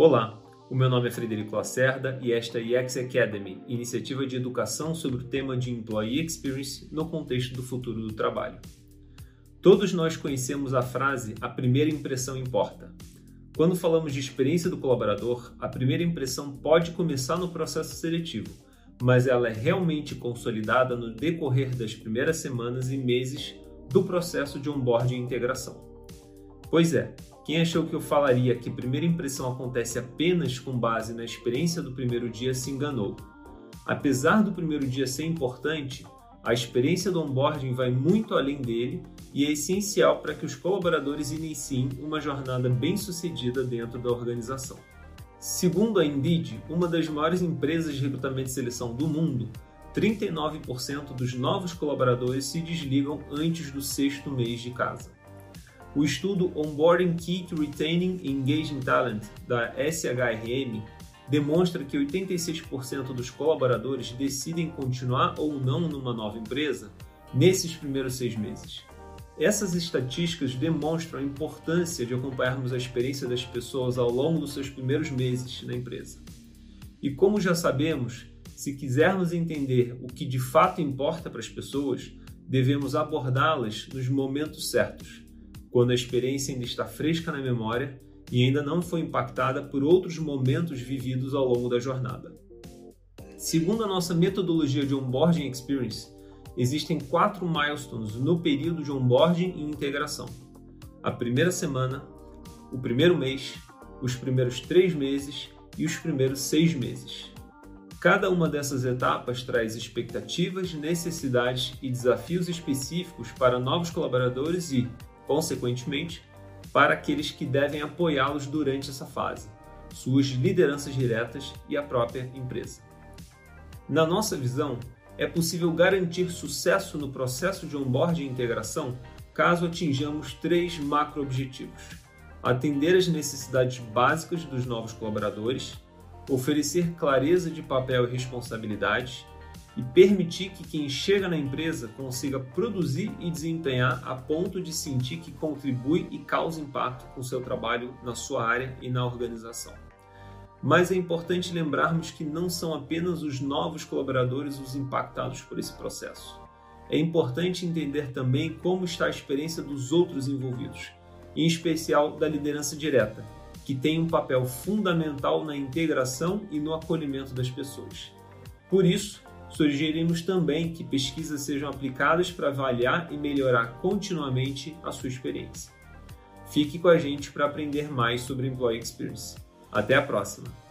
Olá, o meu nome é Frederico Lacerda e esta é a EX Academy, iniciativa de educação sobre o tema de Employee Experience no contexto do futuro do trabalho. Todos nós conhecemos a frase a primeira impressão importa. Quando falamos de experiência do colaborador, a primeira impressão pode começar no processo seletivo, mas ela é realmente consolidada no decorrer das primeiras semanas e meses do processo de onboarding e integração. Pois é, quem achou que eu falaria que primeira impressão acontece apenas com base na experiência do primeiro dia se enganou. Apesar do primeiro dia ser importante, a experiência do onboarding vai muito além dele e é essencial para que os colaboradores iniciem uma jornada bem-sucedida dentro da organização. Segundo a Indeed, uma das maiores empresas de recrutamento e seleção do mundo, 39% dos novos colaboradores se desligam antes do sexto mês de casa. O estudo Onboarding Key to Retaining Engaging Talent, da SHRM, demonstra que 86% dos colaboradores decidem continuar ou não numa nova empresa nesses primeiros seis meses. Essas estatísticas demonstram a importância de acompanharmos a experiência das pessoas ao longo dos seus primeiros meses na empresa. E como já sabemos, se quisermos entender o que de fato importa para as pessoas, devemos abordá-las nos momentos certos quando a experiência ainda está fresca na memória e ainda não foi impactada por outros momentos vividos ao longo da jornada. Segundo a nossa metodologia de Onboarding Experience, existem quatro milestones no período de onboarding e integração: a primeira semana, o primeiro mês, os primeiros três meses e os primeiros seis meses. Cada uma dessas etapas traz expectativas, necessidades e desafios específicos para novos colaboradores e, consequentemente, para aqueles que devem apoiá-los durante essa fase, suas lideranças diretas e a própria empresa. Na nossa visão, é possível garantir sucesso no processo de onboarding e integração caso atinjamos três macro-objetivos: atender às necessidades básicas dos novos colaboradores, oferecer clareza de papel e responsabilidades e permitir que quem chega na empresa consiga produzir e desempenhar a ponto de sentir que contribui e causa impacto com seu trabalho na sua área e na organização. Mas é importante lembrarmos que não são apenas os novos colaboradores os impactados por esse processo. É importante entender também como está a experiência dos outros envolvidos, em especial da liderança direta, que tem um papel fundamental na integração e no acolhimento das pessoas. Por isso, Sugerimos também que pesquisas sejam aplicadas para avaliar e melhorar continuamente a sua experiência. Fique com a gente para aprender mais sobre Employee Experience. Até a próxima!